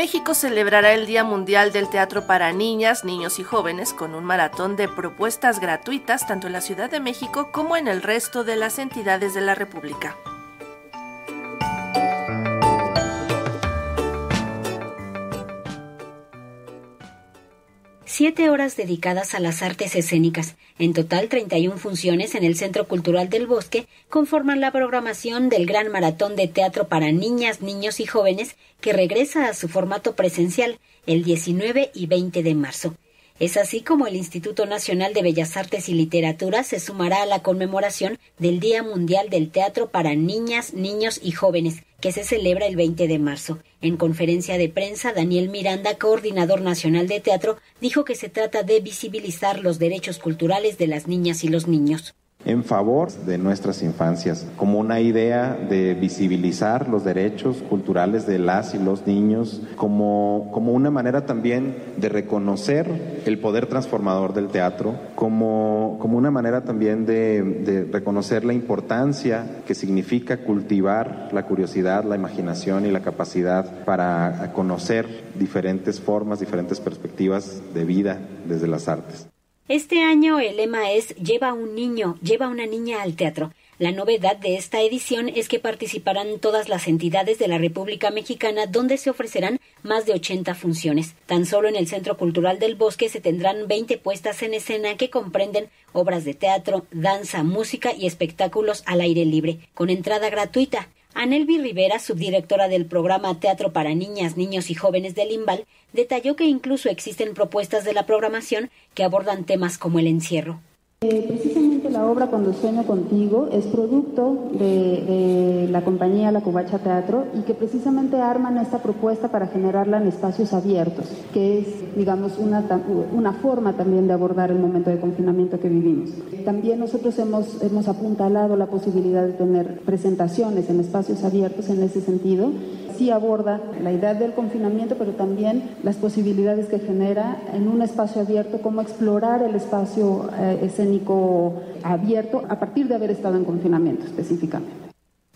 México celebrará el Día Mundial del Teatro para Niñas, Niños y Jóvenes con un maratón de propuestas gratuitas tanto en la Ciudad de México como en el resto de las entidades de la República. Siete horas dedicadas a las artes escénicas. En total, 31 funciones en el Centro Cultural del Bosque conforman la programación del Gran Maratón de Teatro para Niñas, Niños y Jóvenes que regresa a su formato presencial el 19 y 20 de marzo. Es así como el Instituto Nacional de Bellas Artes y Literatura se sumará a la conmemoración del Día Mundial del Teatro para Niñas, Niños y Jóvenes, que se celebra el 20 de marzo. En conferencia de prensa, Daniel Miranda, coordinador nacional de teatro, dijo que se trata de visibilizar los derechos culturales de las niñas y los niños en favor de nuestras infancias, como una idea de visibilizar los derechos culturales de las y los niños, como, como una manera también de reconocer el poder transformador del teatro, como, como una manera también de, de reconocer la importancia que significa cultivar la curiosidad, la imaginación y la capacidad para conocer diferentes formas, diferentes perspectivas de vida desde las artes. Este año el lema es Lleva un niño, lleva una niña al teatro. La novedad de esta edición es que participarán todas las entidades de la República Mexicana donde se ofrecerán más de 80 funciones. Tan solo en el Centro Cultural del Bosque se tendrán 20 puestas en escena que comprenden obras de teatro, danza, música y espectáculos al aire libre, con entrada gratuita. Anelvi Rivera, subdirectora del programa Teatro para Niñas, Niños y Jóvenes del IMBAL, detalló que incluso existen propuestas de la programación que abordan temas como el encierro. Eh, precisamente la obra Cuando sueño contigo es producto de, la compañía La Cubacha Teatro y que precisamente arman esta propuesta para generarla en espacios abiertos, que es, digamos, una, una forma también de abordar el momento de confinamiento que vivimos. También nosotros hemos, hemos apuntalado la posibilidad de tener presentaciones en espacios abiertos en ese sentido sí aborda la idea del confinamiento, pero también las posibilidades que genera en un espacio abierto, cómo explorar el espacio eh, escénico abierto a partir de haber estado en confinamiento específicamente.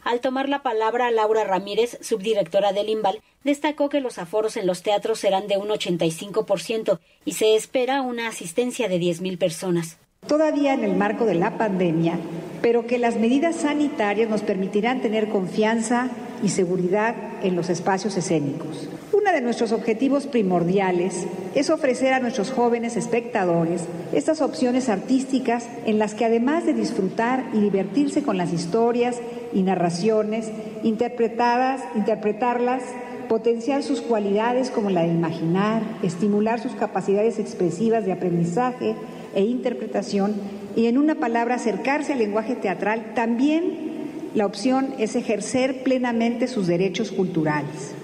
Al tomar la palabra, Laura Ramírez, subdirectora del IMBAL, destacó que los aforos en los teatros serán de un 85% y se espera una asistencia de 10.000 personas. Todavía en el marco de la pandemia, pero que las medidas sanitarias nos permitirán tener confianza y seguridad en los espacios escénicos. Uno de nuestros objetivos primordiales es ofrecer a nuestros jóvenes espectadores estas opciones artísticas en las que además de disfrutar y divertirse con las historias y narraciones interpretadas, interpretarlas, potenciar sus cualidades como la de imaginar, estimular sus capacidades expresivas de aprendizaje e interpretación y en una palabra acercarse al lenguaje teatral también la opción es ejercer plenamente sus derechos culturales.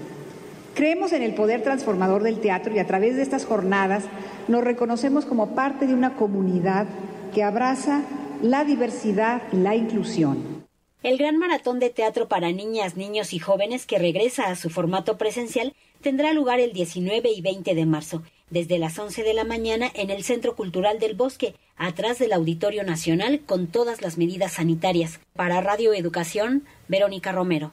Creemos en el poder transformador del teatro y a través de estas jornadas nos reconocemos como parte de una comunidad que abraza la diversidad y la inclusión. El gran maratón de teatro para niñas, niños y jóvenes que regresa a su formato presencial tendrá lugar el 19 y 20 de marzo, desde las 11 de la mañana en el Centro Cultural del Bosque, atrás del Auditorio Nacional, con todas las medidas sanitarias. Para Radio Educación, Verónica Romero.